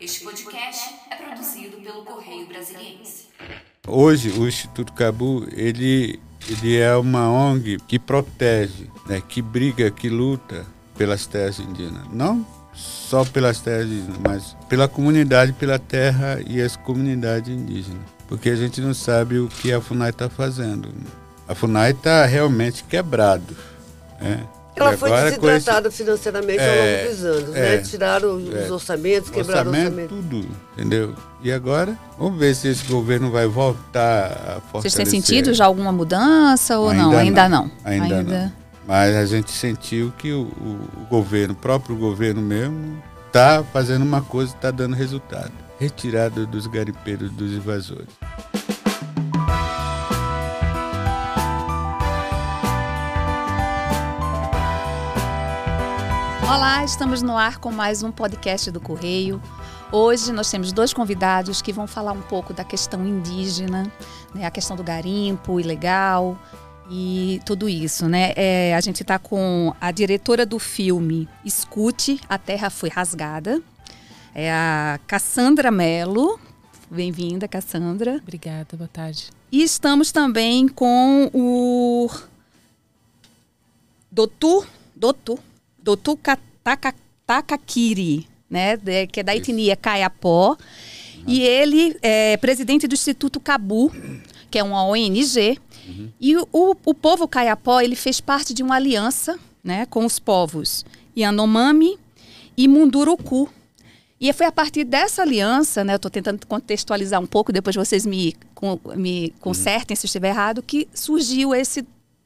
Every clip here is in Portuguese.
Este podcast é produzido pelo Correio Brasiliense. Hoje, o Instituto Cabu, ele, ele é uma ONG que protege, né, que briga, que luta pelas terras indígenas. Não só pelas terras indígenas, mas pela comunidade, pela terra e as comunidades indígenas. Porque a gente não sabe o que a FUNAI está fazendo. A FUNAI está realmente quebrado. Né? Ela foi desidratada esse... financeiramente é, ao longo dos anos, é, né? Tiraram os é, orçamentos, quebraram orçamento, orçamento. tudo, entendeu? E agora, vamos ver se esse governo vai voltar a fortalecer. Vocês têm sentido já alguma mudança ou ainda não? Ainda não. Ainda, ainda não. Mas a gente sentiu que o, o, o governo, o próprio governo mesmo, está fazendo uma coisa, está dando resultado. Retirada dos garimpeiros, dos invasores. Olá, estamos no ar com mais um podcast do Correio. Hoje nós temos dois convidados que vão falar um pouco da questão indígena, né, a questão do garimpo ilegal e tudo isso, né? É, a gente está com a diretora do filme Escute, A Terra Foi Rasgada, é a Cassandra Mello. Bem-vinda, Cassandra. Obrigada, boa tarde. E estamos também com o Doutor, Doutor Doutor Takakiri, né, que é da etnia Kayapó. Uhum. E ele é presidente do Instituto Cabu, que é uma ONG. Uhum. E o, o povo Kayapó, ele fez parte de uma aliança né, com os povos Yanomami e Munduruku. E foi a partir dessa aliança, né, eu estou tentando contextualizar um pouco, depois vocês me, me consertem uhum. se estiver errado, que surgiu esse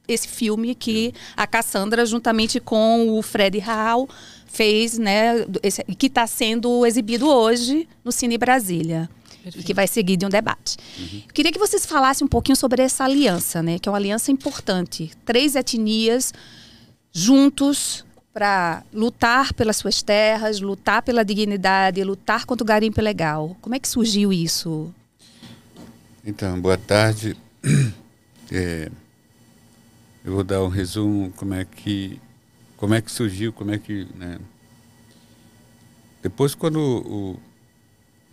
esse filme que a Cassandra, juntamente com o Fred Hall, fez, né, esse, que está sendo exibido hoje no Cine Brasília. Perfeito. E que vai seguir de um debate. Uhum. queria que vocês falassem um pouquinho sobre essa aliança, né? Que é uma aliança importante. Três etnias juntos para lutar pelas suas terras, lutar pela dignidade, lutar contra o garimpo ilegal. Como é que surgiu isso? Então, boa tarde. É, eu vou dar um resumo como é que como é que surgiu, como é que né? depois quando o,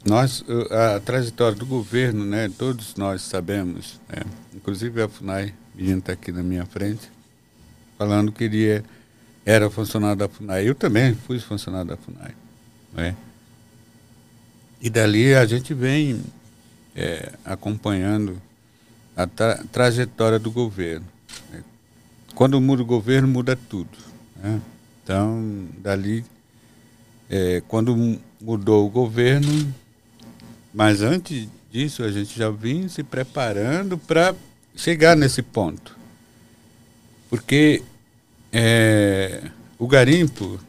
nós a, trajetória do governo, né? Todos nós sabemos, né? inclusive a Funai, menino está aqui na minha frente, falando que ele é, era funcionário da Funai. Eu também fui funcionário da Funai, né? E dali a gente vem é, acompanhando a tra trajetória do governo. Quando muda o governo, muda tudo. Né? Então, dali, é, quando mudou o governo, mas antes disso, a gente já vinha se preparando para chegar nesse ponto. Porque é, o garimpo,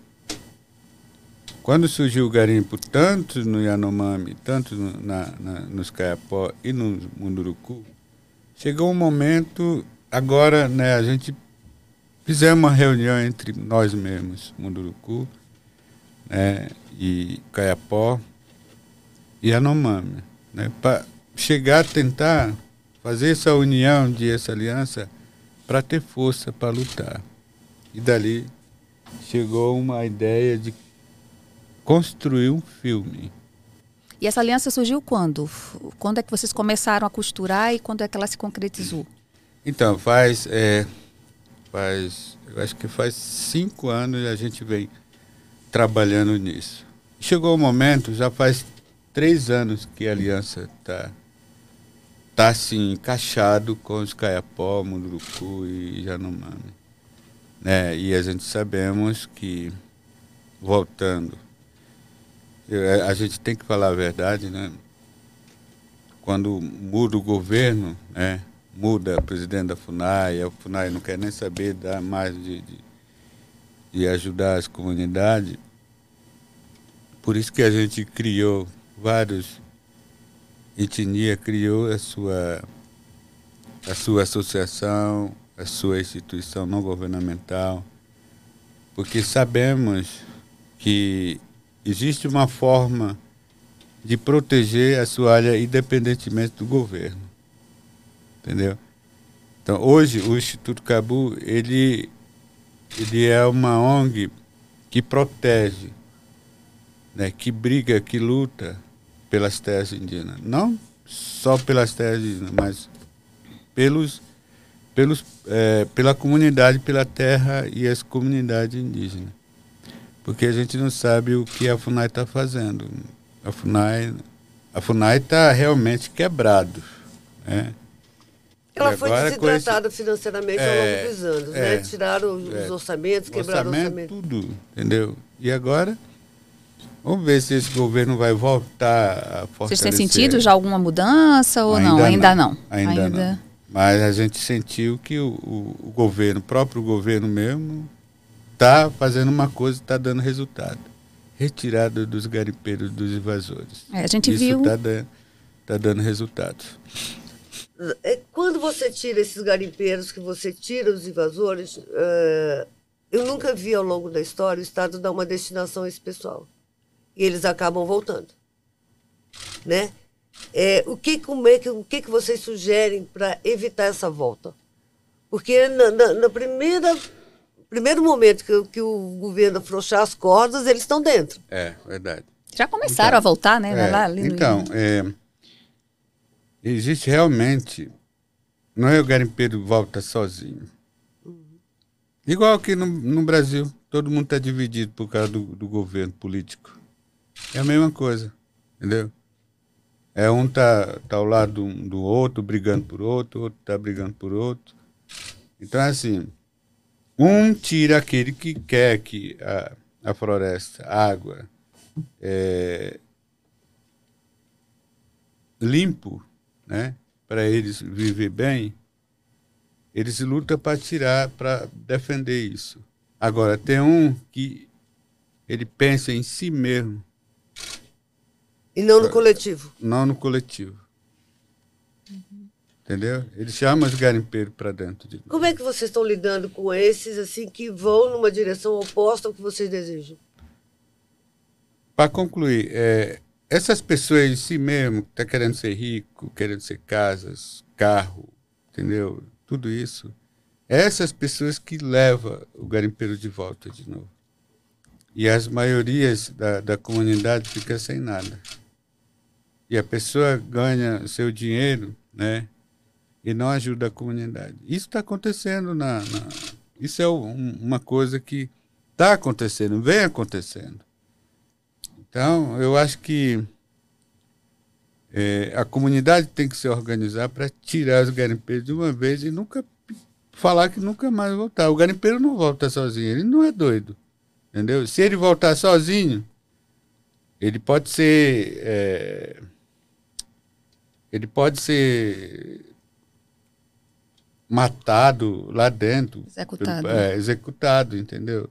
quando surgiu o garimpo, tanto no Yanomami, tanto no, na, na, nos Caiapó e no Munduruku, chegou um momento, agora né, a gente Fizemos uma reunião entre nós mesmos, Munduruku, né, e Caiapó e Anomami, né, para chegar a tentar fazer essa união, de essa aliança, para ter força para lutar. E dali chegou uma ideia de construir um filme. E essa aliança surgiu quando? Quando é que vocês começaram a costurar e quando é que ela se concretizou? Então, faz é, faz, eu acho que faz cinco anos a gente vem trabalhando nisso. Chegou o momento, já faz três anos que a aliança está tá assim encaixado com os Caiapó, Munduruku e Janomami. Né? E a gente sabemos que, voltando, a gente tem que falar a verdade, né? Quando muda o governo, né? Muda o presidente da FUNAI, a FUNAI não quer nem saber dar mais de, de, de ajudar as comunidades. Por isso que a gente criou vários etnia criou a sua a sua associação, a sua instituição não governamental, porque sabemos que existe uma forma de proteger a sua área independentemente do governo entendeu? Então, hoje, o Instituto Cabu, ele, ele é uma ONG que protege, né, que briga, que luta pelas terras indígenas. Não só pelas terras indígenas, mas pelos, pelos, é, pela comunidade, pela terra e as comunidades indígenas. Porque a gente não sabe o que a FUNAI está fazendo. A FUNAI a FUNAI está realmente quebrado. Né? Ela foi desidratada esse... financeiramente é, ao longo dos anos, né? é, né? Tiraram os é, orçamentos, quebraram orçamento, orçamento. tudo, entendeu? E agora, vamos ver se esse governo vai voltar a fortalecer. Vocês têm sentido já alguma mudança ou ainda não? Ainda não. não. Ainda, ainda, não. Mas a gente sentiu que o, o, o governo, o próprio governo mesmo, está fazendo uma coisa, está dando resultado. Retirada dos garimpeiros, dos invasores. É, a gente Isso viu. Isso está tá dando resultados. É, quando você tira esses garimpeiros, que você tira os invasores, uh, eu nunca vi ao longo da história o Estado dar uma destinação a esse pessoal. E eles acabam voltando. Né? É, o que, como é o que, que vocês sugerem para evitar essa volta? Porque na, na, na primeira primeiro momento que, que, o governo afrouxar as cordas, eles estão dentro. É, verdade. Já começaram então, a voltar, né? É, lá, então, é, existe realmente. Não é o garimpeiro volta sozinho. Igual aqui no, no Brasil, todo mundo está dividido por causa do, do, governo político. É a mesma coisa, entendeu? É um tá, tá ao lado do, do outro, brigando por outro, outro tá brigando por outro. Então, assim, um tira aquele que quer que a, a floresta, a água, é, limpo, né, para eles viver bem, eles lutam para tirar, para defender isso. Agora, tem um que ele pensa em si mesmo. E não no coletivo. Não no coletivo. Uhum. Entendeu? Ele chama os garimpeiros para dentro. De... Como é que vocês estão lidando com esses assim que vão numa direção oposta ao que vocês desejam? Para concluir, é, essas pessoas em si mesmo, que tá querendo ser rico, querendo ser casas, carro, entendeu? Tudo isso. Essas pessoas que levam o garimpeiro de volta de novo. E as maiorias da, da comunidade fica sem nada. E a pessoa ganha seu dinheiro, né? E não ajuda a comunidade. Isso está acontecendo na, na, Isso é um, uma coisa que está acontecendo, vem acontecendo. Então, eu acho que é, a comunidade tem que se organizar para tirar os garimpeiros de uma vez e nunca falar que nunca mais voltar. O garimpeiro não volta sozinho, ele não é doido. Entendeu? Se ele voltar sozinho, ele pode ser. É, ele pode ser matado lá dentro. Executado. É, executado, entendeu?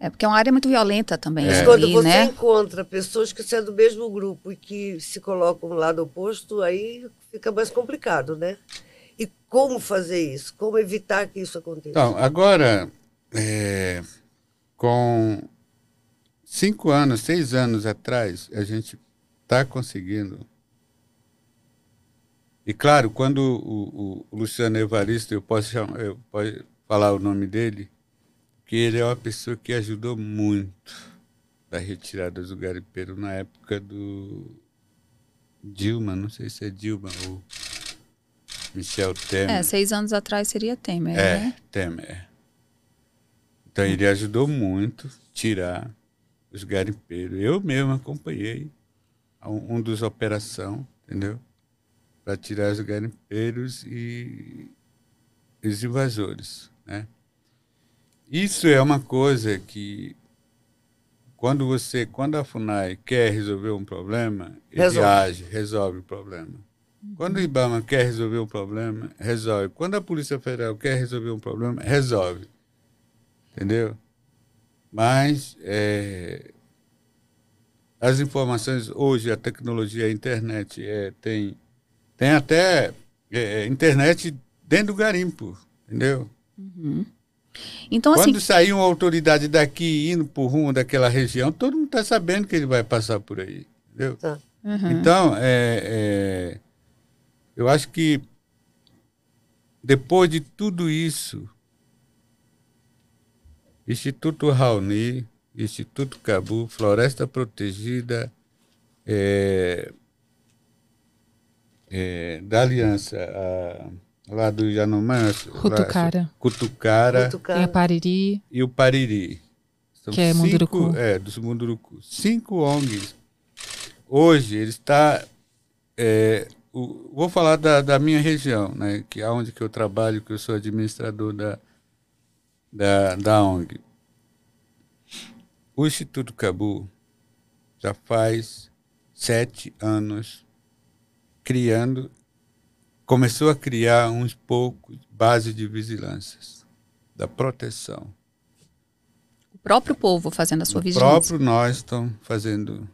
É porque é uma área muito violenta também. É. Quando ali, você né? encontra pessoas que são do mesmo grupo e que se colocam no lado oposto, aí fica mais complicado, né? E como fazer isso? Como evitar que isso aconteça? Então, agora, é, com cinco anos, seis anos atrás, a gente está conseguindo. E claro, quando o, o, o Luciano Evaristo, eu posso, chamar, eu posso falar o nome dele, que ele é uma pessoa que ajudou muito da retirada do garimpeiro na época do Dilma, não sei se é Dilma ou Michel Temer. É, seis anos atrás seria Temer, é, né? Temer. Então ele ajudou muito tirar os garimpeiros. Eu mesmo acompanhei um, um dos operação, entendeu? Para tirar os garimpeiros e os invasores, né? Isso é uma coisa que quando você, quando a Funai quer resolver um problema, ele resolve. age, resolve o problema. Quando o IBAMA quer resolver um problema, resolve. Quando a Polícia Federal quer resolver um problema, resolve. Entendeu? Mas é, as informações hoje, a tecnologia, a internet, é, tem, tem até é, internet dentro do garimpo, entendeu? Uhum. Então, Quando assim, sair uma autoridade daqui indo por rumo daquela região, todo mundo está sabendo que ele vai passar por aí. Entendeu? Tá. Uhum. Então, é, é, eu acho que depois de tudo isso, Instituto Raoni, Instituto Cabu, Floresta Protegida, é, é, da Aliança, a, lá do Yanomã, Cutucara. Lá, Cutucara, Cutucara. Tem a Pariri. e o Pariri. São Que é cinco, Munduruku. É, dos Munduruku. Cinco ONGs. Hoje ele está. é, o- vou falar da, da minha região, né, que é onde que eu trabalho, que eu sou administrador da, da, da ONG. O Instituto Cabu já faz sete anos criando, começou a criar uns poucos bases de vigilâncias, da proteção. O próprio povo fazendo a sua O vigilância. próprio nós estamos fazendo.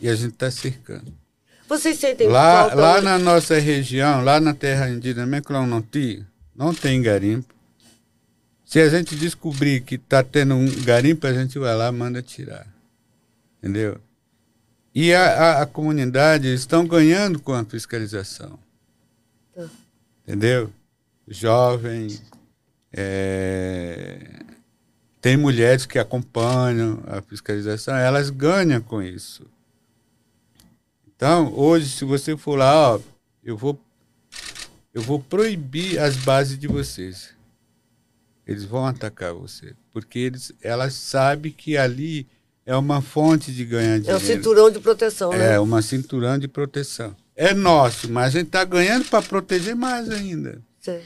E a gente está cercando. Vocês sentem Lá, falta lá na nossa região, lá na terra indígena Meclonoti, não tem garimpo. Se a gente descobrir que está tendo um garimpo, a gente vai lá e manda tirar. Entendeu? E a, a, a comunidade estão ganhando com a fiscalização. Entendeu? Jovem, é, tem mulheres que acompanham a fiscalização, elas ganham com isso. Então, hoje, se você for lá, ó, eu vou, eu vou proibir as bases de vocês. Eles vão atacar você, porque eles, elas sabem que ali é uma fonte de ganhar É o dinheiro. cinturão de proteção, né? É uma cinturão de proteção. É nosso, mas a gente está ganhando para proteger mais ainda. Sim.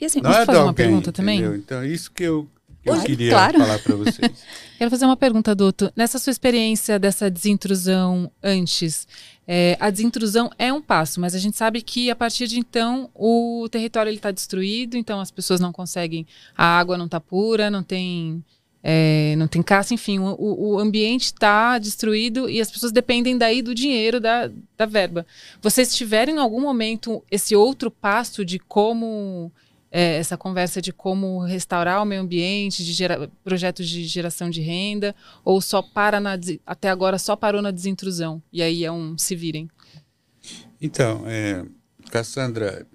E assim, Não Posso é fazer uma alguém, pergunta também? entendeu? Então, isso que eu, que eu queria claro. falar para vocês. Quero fazer uma pergunta, Doutor. Nessa sua experiência dessa desintrusão antes, é, a desintrusão é um passo, mas a gente sabe que a partir de então o território está destruído, então as pessoas não conseguem, a água não está pura, não tem, é, não tem caça, enfim, o, o ambiente está destruído e as pessoas dependem daí do dinheiro, da, da verba. Vocês tiveram em algum momento esse outro passo de como é, essa conversa de como restaurar o meio ambiente, de gera, projetos de geração de renda, ou só para na, até agora só parou na desintrusão e aí é um se virem. Então, é, Cassandra,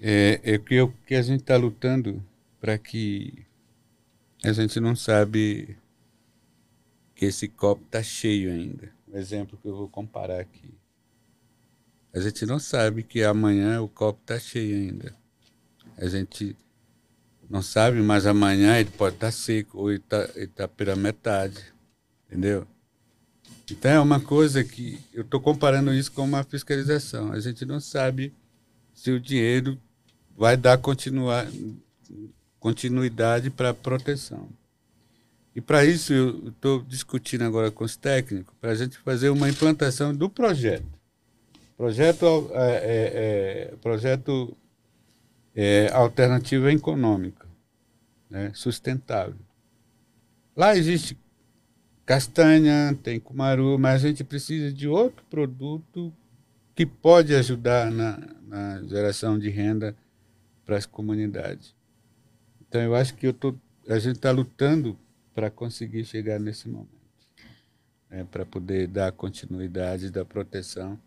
é, é que, eu, que a gente está lutando para que a gente não sabe que esse copo está cheio ainda. Um exemplo que eu vou comparar aqui. A gente não sabe que amanhã o copo está cheio ainda. A gente não sabe, mas amanhã ele pode estar seco ou ele está tá pela metade. Entendeu? Então é uma coisa que eu estou comparando isso com uma fiscalização. A gente não sabe se o dinheiro vai dar continuar, continuidade para proteção. E para isso eu estou discutindo agora com os técnicos para a gente fazer uma implantação do projeto. Projeto, é, é, é, projeto é, alternativa econômica, né, sustentável. Lá existe castanha, tem cumaru, mas a gente precisa de outro produto que pode ajudar na, na geração de renda para as comunidades. Então eu acho que eu tô, a gente está lutando para conseguir chegar nesse momento, né, para poder dar continuidade da proteção.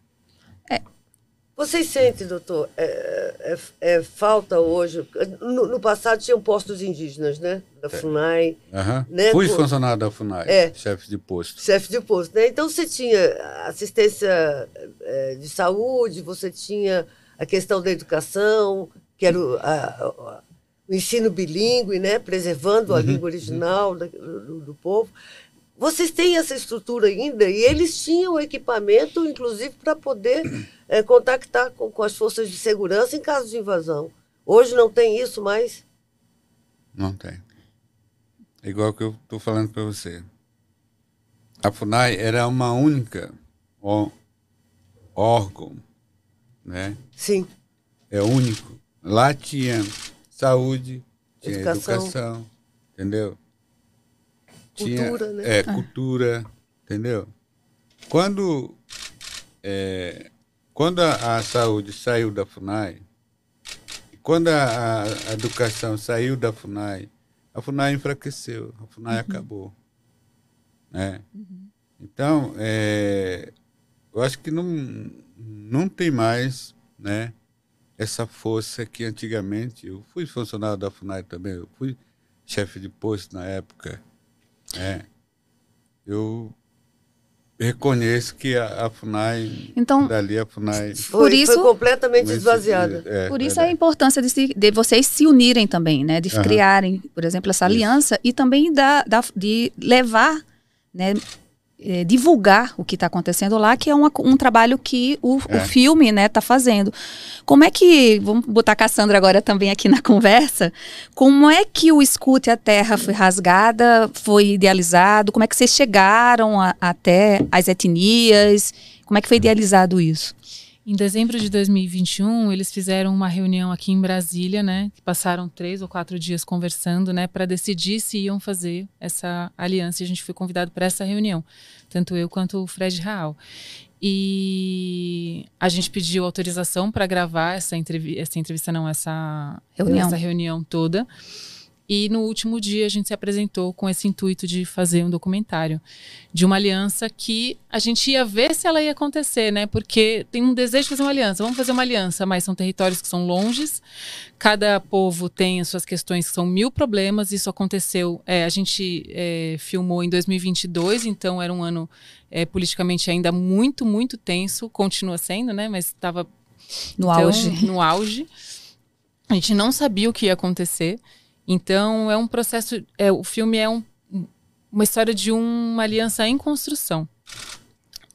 Vocês sentem, doutor, é, é- é falta hoje. No, no passado tinham postos indígenas, né? Da FUNAI, Aham. Né, Fui funcionário da FUNAI, É. chefe de posto. chefe de posto, né? Então você tinha assistência é, de saúde, você tinha a questão da educação, que era a- o ensino bilíngue, né? Preservando a língua original da- do, do povo. Vocês têm essa estrutura ainda e eles tinham equipamento, inclusive, para poder é, contactar com, com as forças de segurança em caso de invasão. Hoje não tem isso mais. Não tem. É igual que eu estou falando para você. A FUNAI era uma única ó- órgão, né? Sim, É único. Lá tinha saúde, tinha Educação. educação, entendeu? Tinha, Cultura, né? É, cultura, entendeu? Quando, é, quando a, a saúde saiu da FUNAI, quando a, a- educação saiu da FUNAI, a FUNAI enfraqueceu, a FUNAI acabou. Né? Então, é, eu acho que não, não tem mais né, essa força que antigamente. Eu fui funcionário da FUNAI também, eu fui chefe de posto na época. É. Eu reconheço que a, a FUNAI, Então, dali a FUNAI... Foi, Por isso- foi completamente esvaziada. é, Por isso verdade. a importância de, se- de vocês se unirem também, né? De criarem, por exemplo, essa aliança e também da, da- de levar, né? Eh, divulgar o que está acontecendo lá, que é uma- um trabalho que o, o É. filme né, está fazendo. Como é que, vamos botar a Cassandra agora também aqui na conversa, como é que o Escute a Terra foi rasgada, foi idealizado, como é que vocês chegaram a- até as etnias, como é que foi idealizado isso? Em dezembro de 2021, eles fizeram uma reunião aqui em Brasília, né? que Passaram três ou quatro dias conversando, né? Para decidir se iam fazer essa aliança. E a gente foi convidado para essa reunião, tanto eu quanto o Fred Raal. E a gente pediu autorização para gravar essa entrevista, essa entrevista não, essa Reunião. essa reunião toda. E no último dia a gente se apresentou com esse intuito de fazer um documentário de uma aliança que a gente ia ver se ela ia acontecer, né? Porque tem um desejo de fazer uma aliança. Vamos fazer uma aliança, mas são territórios que são longes. Cada povo tem as suas questões que são mil problemas. Isso aconteceu. é, a gente é, filmou em 2022, então era um ano é, politicamente ainda muito, muito tenso. Continua sendo, né? Mas estava No então, auge. No auge. A gente não sabia o que ia acontecer. Então, é um processo. É, o filme é um- uma história de uma aliança em construção.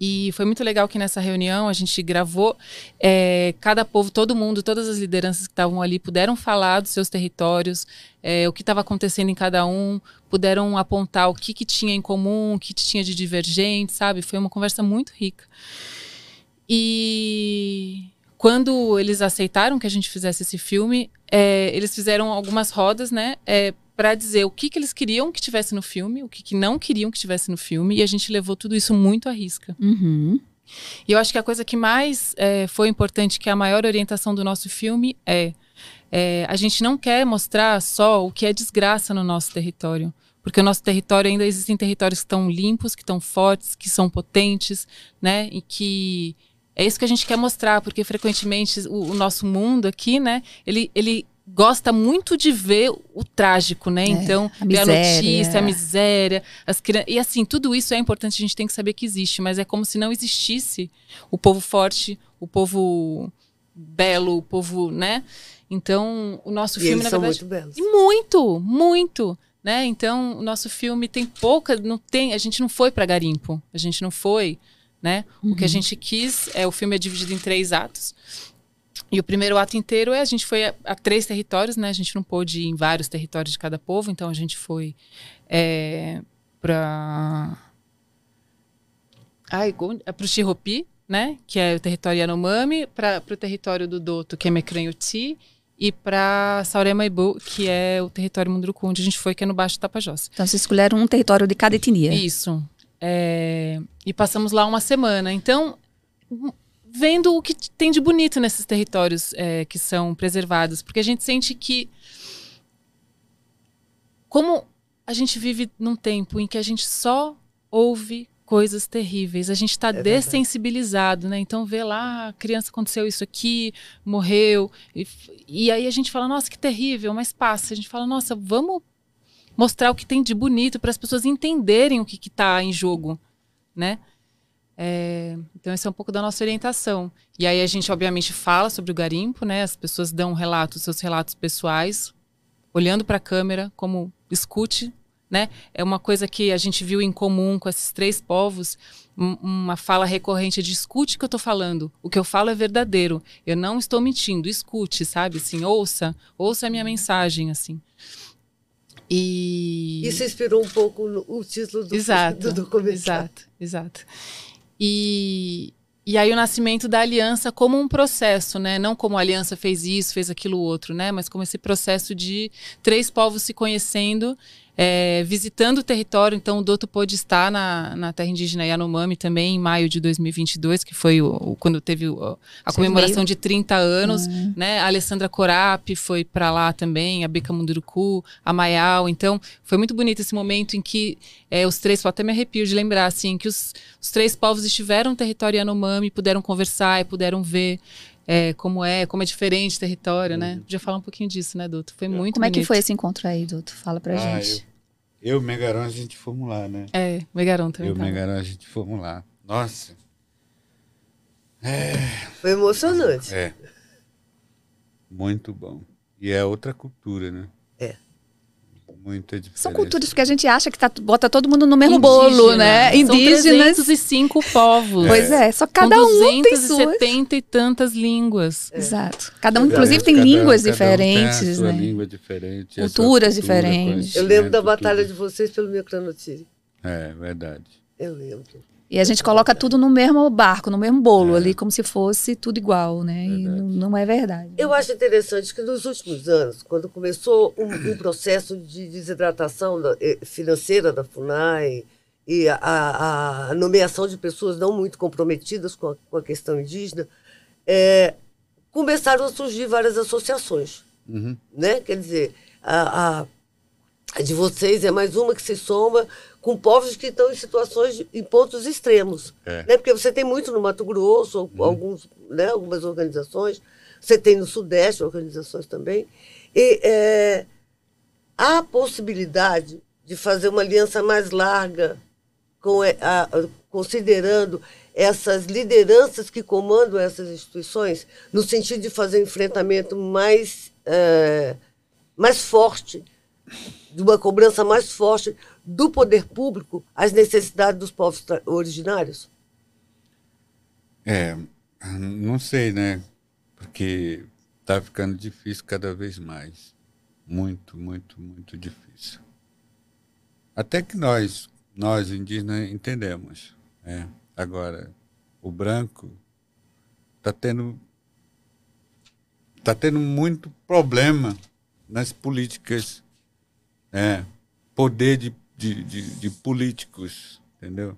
E foi muito legal que nessa reunião a gente gravou. é, cada povo, todo mundo, todas as lideranças que estavam ali puderam falar dos seus territórios, é, o que estava acontecendo em cada um, puderam apontar o que, que tinha em comum, o que tinha de divergente, sabe? Foi uma conversa muito rica. E quando eles aceitaram que a gente fizesse esse filme, é, eles fizeram algumas rodas, né? É, para dizer o que, que eles queriam que tivesse no filme, o que, que não queriam que tivesse no filme, e a gente levou tudo isso muito à risca. Uhum. E eu acho que a coisa que mais é, foi importante, que é a maior orientação do nosso filme, é, é, a gente não quer mostrar só o que é desgraça no nosso território. Porque o nosso território ainda existem territórios que estão limpos, que estão fortes, que são potentes, né? E que é isso que a gente quer mostrar, porque frequentemente o, o nosso mundo aqui, né? Ele, ele gosta muito de ver o trágico, né? então, a ver a miséria. notícia, a miséria, as crianças. E assim, tudo isso é importante, a gente tem que saber que existe, mas é como se não existisse o povo forte, o povo belo, o povo, né? Então, o nosso E filme, eles na são verdade. muito belos. E muito, muito. Né? Então, o nosso filme tem pouca. Não tem, a gente não foi para garimpo. A gente não foi. Né? O que a gente quis é o filme é dividido em três atos. E o primeiro ato inteiro é a gente foi a, a três territórios, né? A gente não pôde ir em vários territórios de cada povo, então a gente foi é, para Ai, para o Xiropi, né? Que é o território Yanomami, para o território do Doto, que é Mecranhuti, e para Sauremaibu, que é o território Munduruku, onde a gente foi, que é no Baixo Tapajós. Então, vocês escolheram um território de cada etnia. Isso. É, e passamos lá uma semana. Então, vendo o que tem de bonito nesses territórios é, que são preservados, porque a gente sente que como a gente vive num tempo em que a gente só ouve coisas terríveis, a gente está É dessensibilizado, né? Então vê lá, a criança aconteceu isso aqui, morreu, e, e aí a gente fala, nossa, que terrível, mas passa. A gente fala, nossa, vamos mostrar o que tem de bonito para as pessoas entenderem o que está em jogo, né? É, então, esse é um pouco da nossa orientação. E aí a gente, obviamente, fala sobre o garimpo, né? As pessoas dão relatos, seus relatos pessoais, olhando para a câmera, como escute, né? É uma coisa que a gente viu em comum com esses três povos, um- uma fala recorrente de escute o que eu estou falando. O que eu falo é verdadeiro. Eu não estou mentindo. Escute, sabe? Assim, ouça, ouça a minha mensagem, assim. E Isso inspirou um pouco o título do, exato, do documentário. Exato, exato. E, e aí o nascimento da aliança como um processo, né? Não como a aliança fez isso, fez aquilo outro, né? Mas como esse processo de três povos se conhecendo, é, visitando o território. Então o Doto pôde estar na, na terra indígena Yanomami também em maio de 2022, que foi o, o- quando teve o- a Vocês comemoração de 30 anos, né? A Alessandra Corap foi para lá também, a Beca Munduruku, a Maial. Então, foi muito bonito esse momento em que é, os três, até me arrepio de lembrar, assim, que os, os três povos estiveram no território Yanomami, puderam conversar e puderam ver é, como é, como é diferente o território, né? Podia falar um pouquinho disso, né, Doutor? Foi muito Como é que bonito. foi esse encontro aí, Duto? Fala pra Ah, gente. Eu e o Megarão, a gente fomos lá, né? É, Megarão também. Eu e o. Megarão, a gente fomos lá. Nossa. Foi emocionante. É. Muito bom. E é outra cultura, né? É. Muita diferença. São culturas que a gente acha que tá, bota todo mundo no mesmo Indígena. bolo, né? São Indígenas. 305 povos. Pois é, só cada com um tem suas. 270 e tantas línguas. Exato. Cada um, inclusive, tem Cada- línguas cada um tem a diferentes, sua né? língua diferente. Culturas cultura, diferentes. Eu lembro da batalha de tudo. vocês pelo Micronotiri. É, verdade. Eu lembro. E a gente coloca tudo no mesmo barco, no mesmo bolo ali, como se fosse tudo igual, né? E não, não é verdade. Eu acho interessante que nos últimos anos, quando começou um, um processo de desidratação da- eh, financeira da FUNAI e a, a- a nomeação de pessoas não muito comprometidas com a, com a questão indígena, eh, começaram a surgir várias associações. Uhum. Né? Quer dizer, a, a- de vocês é mais uma que se soma com povos que estão em situações, em pontos extremos. É. Né? Porque você tem muito no Mato Grosso, alguns, né, algumas organizações, você tem no Sudeste organizações também. E é, há a possibilidade de fazer uma aliança mais larga, com, é, a- considerando essas lideranças que comandam essas instituições, no sentido de fazer um enfrentamento mais, é, mais forte, de uma cobrança mais forte do poder público às necessidades dos povos originários? É, não sei, né? Porque tá ficando difícil cada vez mais. Muito, muito, muito difícil. Até que nós, nós indígenas, entendemos. Né? Agora, o branco está tendo, tá tendo muito problema nas políticas, né? poder de, de, de, de políticos, entendeu?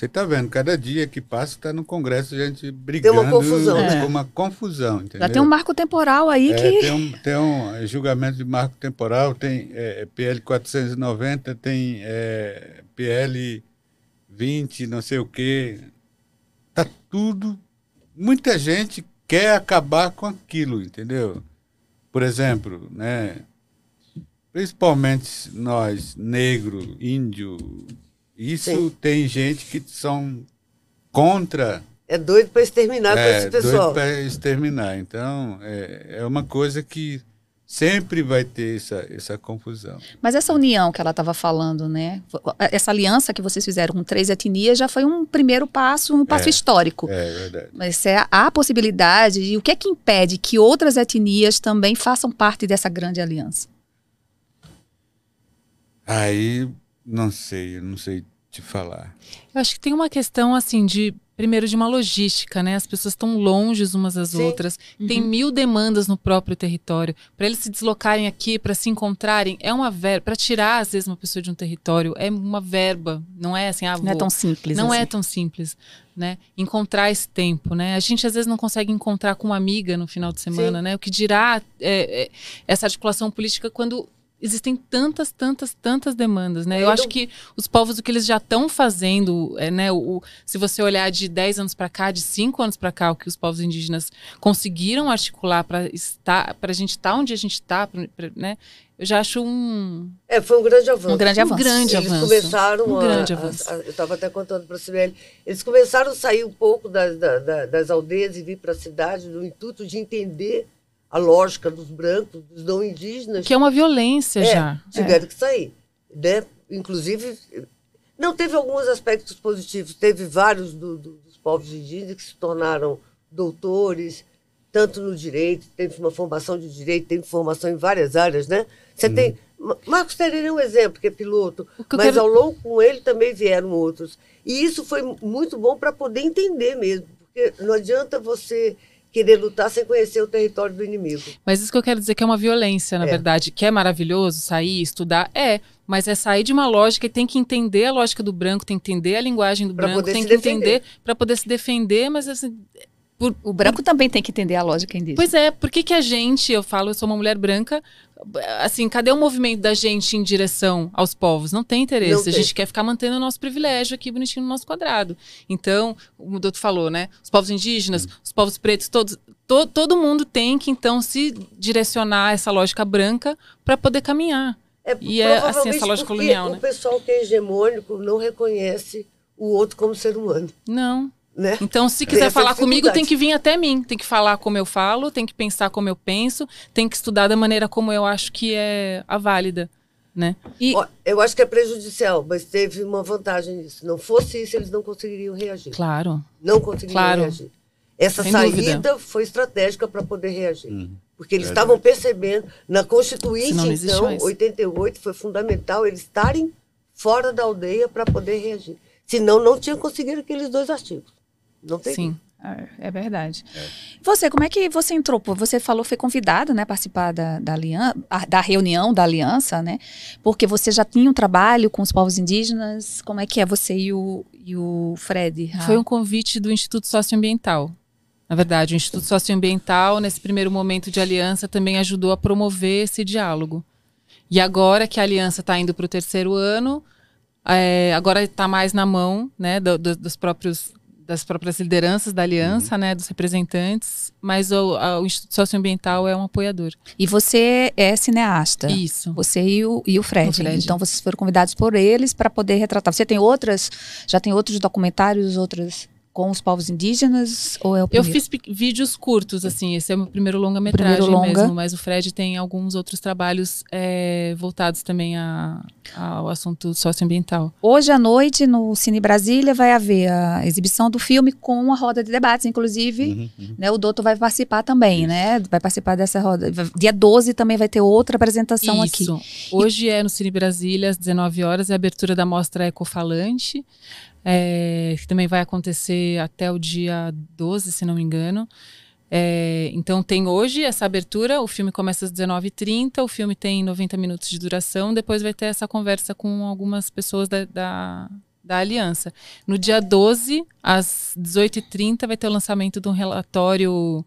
Você está vendo, cada dia que passa está no Congresso a gente brigando. confusão, né? com uma confusão, entendeu? Já tem um marco temporal aí É, que. tem, um, tem um é, julgamento de marco temporal, tem é, PL 490, tem é, PL 20, não sei o quê. Tá tudo. Muita gente quer acabar com aquilo, entendeu? Por exemplo, né? Principalmente nós, negro, índio, isso Sim. tem gente que são contra É doido para exterminar é, esse pessoal. para exterminar. Então, é, é uma coisa que sempre vai ter essa, essa confusão. Mas essa união que ela estava falando, né? Essa aliança que vocês fizeram com três etnias já foi um primeiro passo, um passo É. histórico. É verdade. Mas é a possibilidade e o que é que impede que outras etnias também façam parte dessa grande aliança? Aí, não sei, eu não sei te falar. Eu acho que tem uma questão, assim, de. Primeiro, de uma logística, né? As pessoas estão longe umas das Sim. outras. Tem mil demandas no próprio território. Para eles se deslocarem aqui, para se encontrarem, é uma verba. Para tirar, às vezes, uma pessoa de um território, é uma verba. Não é assim, ah, Não é vou- tão simples. Não assim. é tão simples, né? Encontrar esse tempo, né? A gente às vezes não consegue encontrar com uma amiga no final de semana, Sim. né? O que dirá é, é, essa articulação política quando existem tantas, tantas, tantas demandas, né? Eu Ainda- acho que os povos o que eles já estão fazendo, é, né? O, se você olhar de 10 anos para cá, de 5 anos para cá, o que os povos indígenas conseguiram articular para estar, para a gente estar onde a gente está, né? Eu já acho um, É, foi um grande avanço. Um grande um avanço. grande Eles avanço. começaram um a, grande a- avanço. a- eu estava até contando para a Sibeli, eles começaram a sair um pouco das, da- da- das aldeias e vir para a cidade no intuito de entender a lógica dos brancos, dos não indígenas. que é uma violência É, já. tiveram que sair. Né? Inclusive, não teve alguns aspectos positivos, teve vários do- do- dos povos indígenas que se tornaram doutores, tanto no direito, teve uma formação de direito, teve formação em várias áreas, né? Você tem. Ma- Marcos Pereira é um exemplo, que é piloto, que mas quero- ao longo com ele também vieram outros. E isso foi muito bom para poder entender mesmo, porque não adianta você querer lutar sem conhecer o território do inimigo. Mas isso que eu quero dizer que é uma violência, na É. verdade. Que é maravilhoso sair, estudar, é. Mas é sair de uma lógica e tem que entender a lógica do branco, tem que entender a linguagem do Pra branco, tem que defender. entender para poder se defender, mas assim. Por- O branco também tem que entender a lógica indígena. Pois é, por que, que a gente, eu falo, eu sou uma mulher branca, assim, cadê o movimento da gente em direção aos povos? Não tem interesse. Não a tem. gente quer ficar mantendo o nosso privilégio aqui bonitinho no nosso quadrado. Então, o doutor falou, né? Os povos indígenas, os povos pretos, todos, to- todo mundo tem que, então, se direcionar a essa lógica branca para poder caminhar. É, E é, assim, essa lógica porque colonial, o né? pessoal que é hegemônico não reconhece o outro como ser humano, Não. Né? Então, se Tem quiser essa falar comigo, tem que vir até mim. Tem que falar como eu falo, tem que pensar como eu penso, tem que estudar da maneira como eu acho que é a válida, né? E eu acho que é prejudicial, mas teve uma vantagem nisso. Não fosse isso, eles não conseguiriam reagir. Claro. Não conseguiriam Claro. reagir. Essa Sem saída dúvida. foi estratégica para poder reagir. Uhum. Porque eles Verdade. estavam percebendo, na Constituinte, então, mais. 88, foi fundamental eles estarem fora da aldeia para poder reagir. Senão, não tinha conseguido aqueles dois artigos. Não tem Sim. É, é verdade. Você, como é que você entrou? Você falou, foi convidado, né, a participar da, da, aliança, da reunião da aliança, né? Porque você já tinha um trabalho com os povos indígenas. Como é que é você e o, e o Fred? Ah, Foi um convite do Instituto Socioambiental. Na verdade, o Instituto Socioambiental, nesse primeiro momento de aliança, também ajudou a promover esse diálogo. E agora que a aliança está indo para o terceiro ano, é, agora está mais na mão né, do- do- dos próprios, das próprias lideranças da aliança, né, dos representantes, mas o, a- o Instituto Socioambiental é um apoiador. E você é cineasta. Isso. Você e o, e o Fred. O Fred. Então vocês foram convidados por eles para poder retratar. Você tem outras, já tem outros documentários, outras com os povos indígenas ou é o Eu primeiro? fiz pe- vídeos curtos, assim, esse é o meu primeiro longa-metragem longa. mesmo, mas o Fred tem alguns outros trabalhos é, voltados também a- ao assunto socioambiental. Hoje à noite, no Cine Brasília, vai haver a exibição do filme com uma roda de debates, inclusive. Uhum, uhum. Né, o Doutor vai participar também, né? Vai participar dessa roda. Dia 12 também vai ter outra apresentação aqui. Isso. Hoje é no Cine Brasília, às 19 horas, é a abertura da mostra Ecofalante, é, que também vai acontecer até o dia 12, se não me engano. É, então tem hoje essa abertura, o filme começa às 19h30, o filme tem 90 minutos de duração, depois vai ter essa conversa com algumas pessoas da, da, da aliança. No dia 12, às 18h30, vai ter o lançamento de um relatório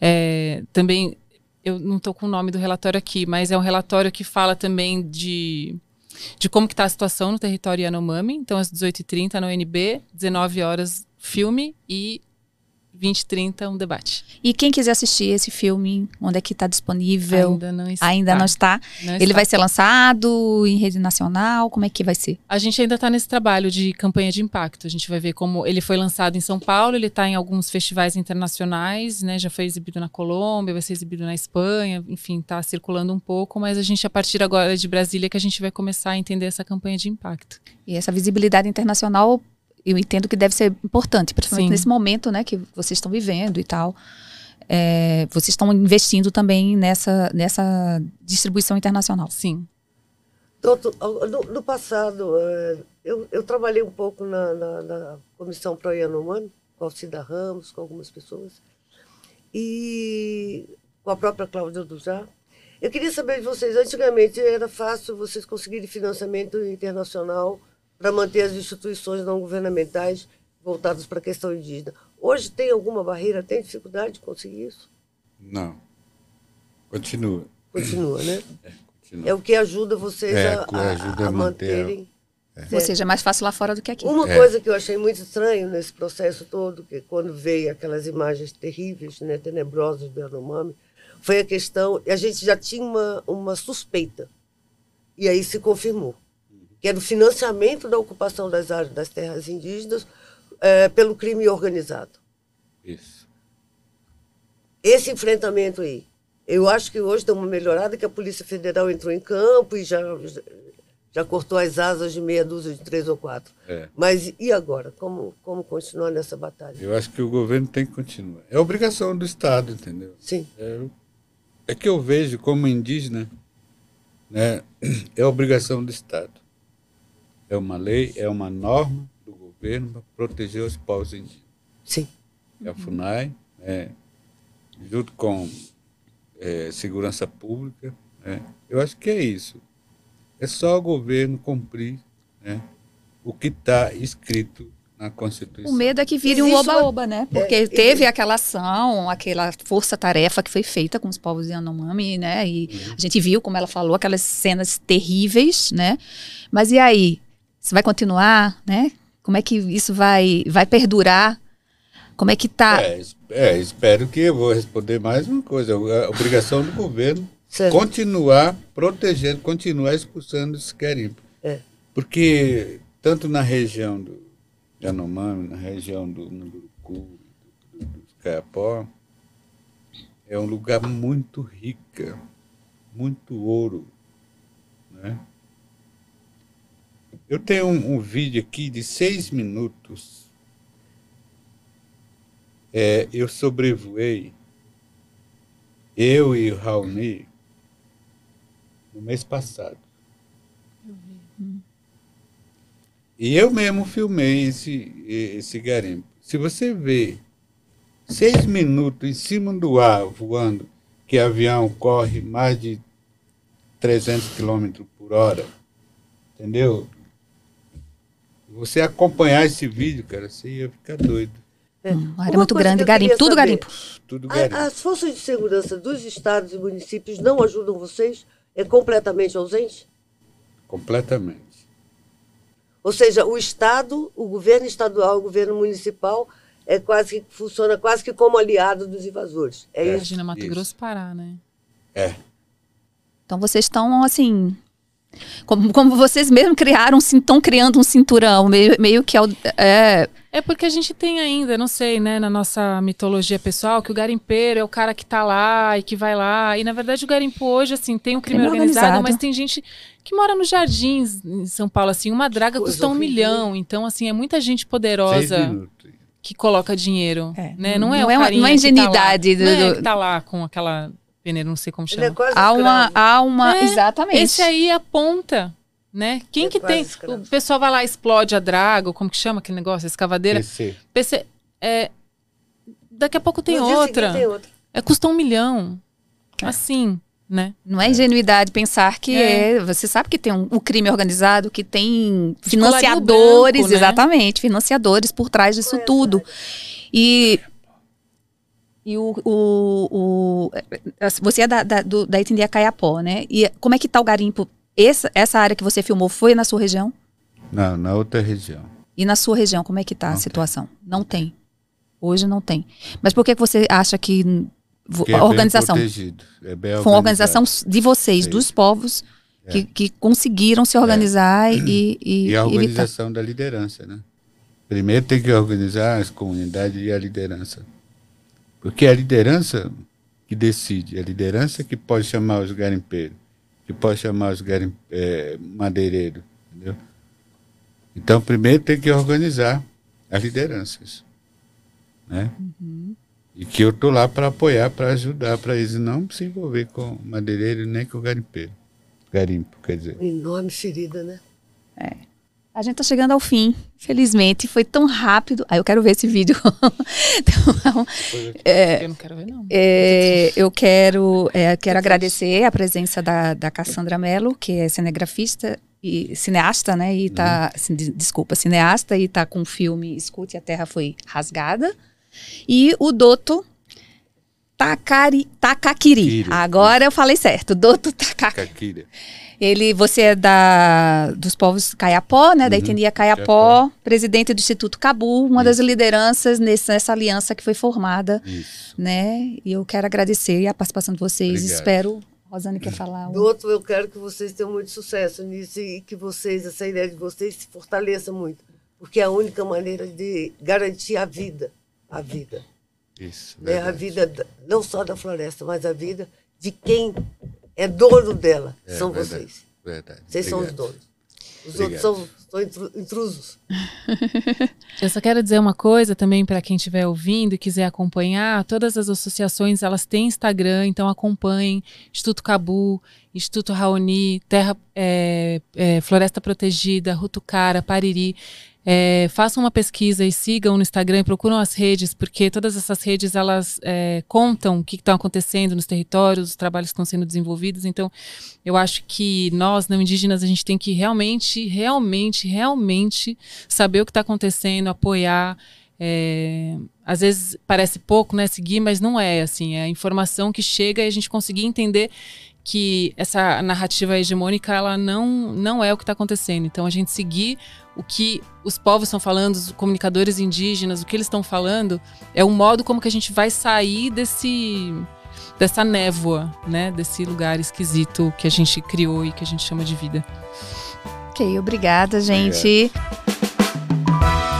é, também eu não estou com o nome do relatório aqui, mas é um relatório que fala também de, de como que está a situação no território Yanomami. Então, às 18h30 no UNB, 19 horas filme e 20h30 um debate. E quem quiser assistir esse filme, onde é que está disponível? Ainda não está. Ainda não está. Não Ele está. vai ser lançado em rede nacional? Como é que vai ser? A gente ainda está nesse trabalho de campanha de impacto. A gente vai ver como ele foi lançado em São Paulo, ele está em alguns festivais internacionais, né? Já foi exibido na Colômbia, vai ser exibido na Espanha, enfim, está circulando um pouco, mas a gente, a partir agora de Brasília, que a gente vai começar a entender essa campanha de impacto. E essa visibilidade internacional, eu entendo que deve ser importante, principalmente Sim. nesse momento, né, que vocês estão vivendo e tal. É, vocês estão investindo também nessa, nessa distribuição internacional. Sim. Doutor, no, no passado, eh, eu, eu trabalhei um pouco na, na, na Comissão Pro Yanomami, com a Alcida Ramos, com algumas pessoas, e com a própria Cláudia Dujá. Eu queria saber de vocês, antigamente era fácil vocês conseguirem financiamento internacional para manter as instituições não governamentais voltadas para a questão indígena. Hoje tem alguma barreira, tem dificuldade de conseguir isso? Não. Continua. Continua, né? continua. É o que ajuda vocês É, a, a- ajuda a a manter- manterem. Ou seja, é mais fácil lá fora do que aqui. Uma É. coisa que eu achei muito estranho nesse processo todo, que quando veio aquelas imagens terríveis, né, tenebrosas do Yanomami, foi a questão, e a gente já tinha uma, uma suspeita, e aí se confirmou, que era o financiamento da ocupação das áreas das terras indígenas eh, pelo crime organizado. Isso. Esse enfrentamento aí, eu acho que hoje deu uma melhorada, que a Polícia Federal entrou em campo e já, já, já cortou as asas de meia dúzia de três ou quatro. É. Mas e agora? Como, como continuar nessa batalha? Eu acho que o governo tem que continuar. É obrigação do Estado, entendeu? Sim, É, é que eu vejo como indígena, né, é obrigação do Estado. É uma lei, é uma norma do governo para proteger os povos indígenas. sim. É a FUNAI, né, junto com é, segurança pública. né. Eu acho que é isso. É só o governo cumprir né, o que está escrito na Constituição. O medo é que vire um Existe uma- oba-oba, né? Porque É, teve aquela ação, aquela força-tarefa que foi feita com os povos Yanomami, né? E a gente viu, como ela falou, aquelas cenas terríveis, né? Mas e aí? Isso vai continuar, né? Como é que isso vai, vai perdurar? Como é que tá? É, é, espero que eu vou responder mais uma coisa. É obrigação do governo Certo. continuar protegendo, continuar expulsando esse garimpo. É. Porque tanto na região do Yanomami, na região do Munduruku, do, do Caiapó, é um lugar muito rica, muito ouro. Né? Eu tenho um, um vídeo aqui de seis minutos. É, eu sobrevoei, eu e o Raoni, no mês passado. E eu mesmo filmei esse, esse garimpo. Se você vê seis minutos em cima do ar voando, que avião corre mais de 300 km por hora, entendeu? Você acompanhar esse vídeo, cara, você ia ficar doido. É. Uma área Uma muito grande, que eu garimpo, tudo garimpo. Tudo A- garimpo. as forças de segurança dos estados e municípios não ajudam vocês? É completamente ausente? Completamente. Ou seja, o Estado, o governo estadual, o governo municipal, é quase que funciona quase que como aliado dos invasores. É, É. isso. Imagina Mato Isso. Grosso parar, né? É. Então vocês estão assim. Como, como vocês mesmos criaram, estão criando um cinturão, meio, meio que é, o- é, É porque a gente tem ainda, não sei, né, na nossa mitologia pessoal, que o garimpeiro é o cara que tá lá e que vai lá. E na verdade o garimpo hoje, assim, tem um crime Crime organizado, organizado. mas tem gente que mora nos jardins em São Paulo, assim, uma draga Coisa custa um milhão. Então, assim, é muita gente poderosa que coloca dinheiro, É, né? Não é não o é uma- não é que tá lá. ingenuidade do- Não é que tá lá com aquela peneira, não sei como Ele é chama. quase há uma, há uma, É, exatamente. Esse aí aponta, né? Quem É que tem? escravo. O pessoal vai lá e explode a draga, ou como que chama aquele negócio, a escavadeira. PC. PC, é, daqui a pouco tem outra. tem outra. É, custa um milhão. Assim, né? Não é ingenuidade pensar que É. é. Você sabe que tem um, um crime organizado que tem financiadores, branco, né? exatamente, financiadores por trás disso É, tudo. E, e o, o, o- você é da, da, do- da etnia Caiapó, né? E como é que tá o garimpo? Essa, essa área que você filmou foi na sua região? Não, na outra região. E na sua região, como é que tá a Não tem. situação? Não tem. Hoje não tem. Mas por que você acha que Porque é a organização protegido, é bem foi uma organização de vocês, Sim. dos povos, que, que conseguiram se organizar e, e, E a evitar. organização da liderança, né? Primeiro tem que organizar as comunidades e a liderança. Porque é a liderança que decide, é a liderança que pode chamar os garimpeiros, que pode chamar os garim, eh, madeireiros, entendeu? Então, primeiro tem que organizar as lideranças, né? Uhum. E que eu tô lá para apoiar, para ajudar, para eles não se envolver com madeireiro nem com garimpeiro. Garimpo, quer dizer. Enorme ferida, né? A gente tá chegando ao fim, felizmente. Foi tão rápido. Ah, eu quero ver esse vídeo. Então, Eu não quero ver, não. é, eu quero, é, quero agradecer a presença da, da Cassandra Mello, que é cinegrafista e cineasta, né? E tá, de- desculpa, cineasta e tá com o filme Escute a Terra Foi Rasgada. E o Doto Takari, Takakiri. Kiri. Agora eu falei certo. Doto Takakiri. Ele, você é da, dos povos Caiapó, né? Da Uhum, etnia Caiapó, presidente do Instituto Cabu, uma das lideranças nesse- nessa aliança que foi formada, Isso. né? E eu quero agradecer a participação de vocês. Obrigado. Espero. Rosane quer falar? Do outro, eu quero que vocês tenham muito sucesso nisso e que vocês, essa ideia de vocês se fortaleça muito. Porque é a única maneira de garantir a vida. A vida. Isso. Né? A vida, da- não só da floresta, mas a vida de quem é dono dela. É, são verdade, vocês. Verdade. Vocês são os Obrigado. donos. Os Obrigado. outros são, são intru- intrusos. Eu só quero dizer uma coisa também para quem estiver ouvindo e quiser acompanhar. Todas as associações elas têm Instagram, então acompanhem Instituto Cabu, Instituto Raoni, Terra é, é, Floresta Protegida, Rutucara, Pariri. É, façam uma pesquisa e sigam no Instagram e procuram as redes, porque todas essas redes elas é, contam o que está acontecendo nos territórios, os trabalhos que estão sendo desenvolvidos. Então, eu acho que nós, não indígenas, a gente tem que realmente, realmente, realmente saber o que está acontecendo, apoiar. é, às vezes parece pouco, né, seguir, mas não é assim. É a informação que chega e a gente conseguir entender que essa narrativa hegemônica ela não não é o que está acontecendo. Então a gente seguir o que os povos estão falando, os comunicadores indígenas, o que eles estão falando, é o modo como que a gente vai sair desse dessa névoa, né? Desse lugar esquisito que a gente criou e que a gente chama de vida. Ok, obrigada, gente. Obrigado.